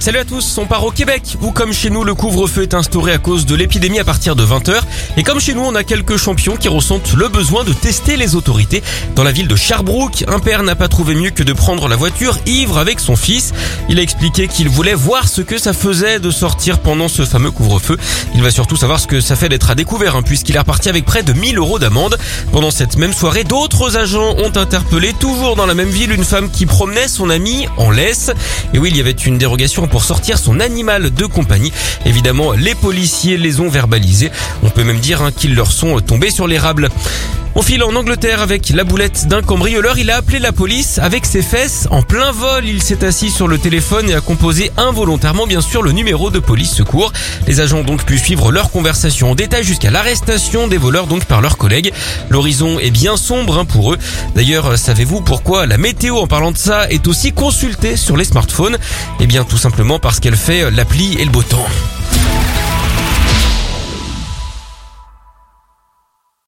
Salut à tous, on part au Québec où comme chez nous le couvre-feu est instauré à cause de l'épidémie à partir de 20h et comme chez nous on a quelques champions qui ressentent le besoin de tester les autorités. Dans la ville de Sherbrooke, un père n'a pas trouvé mieux que de prendre la voiture ivre avec son fils. Il a expliqué qu'il voulait voir ce que ça faisait de sortir pendant ce fameux couvre-feu. Il va surtout savoir ce que ça fait d'être à découvert hein, puisqu'il est reparti avec près de 1000 euros d'amende. Pendant cette même soirée, d'autres agents ont interpellé toujours dans la même ville une femme qui promenait son ami en laisse. Et oui, il y avait une dérogation pour sortir son animal de compagnie. Évidemment, les policiers les ont verbalisés. On peut même dire hein, qu'ils leur sont tombés sur l'érable. On file en Angleterre avec la boulette d'un cambrioleur. Il a appelé la police avec ses fesses. En plein vol, il s'est assis sur le téléphone et a composé involontairement, bien sûr, le numéro de police secours. Les agents ont donc pu suivre leur conversation en détail jusqu'à l'arrestation des voleurs donc par leurs collègues. L'horizon est bien sombre hein, pour eux. D'ailleurs, savez-vous pourquoi la météo, en parlant de ça, est aussi consultée sur les smartphones? Eh bien, tout simplement parce qu'elle fait l'appli et le beau temps.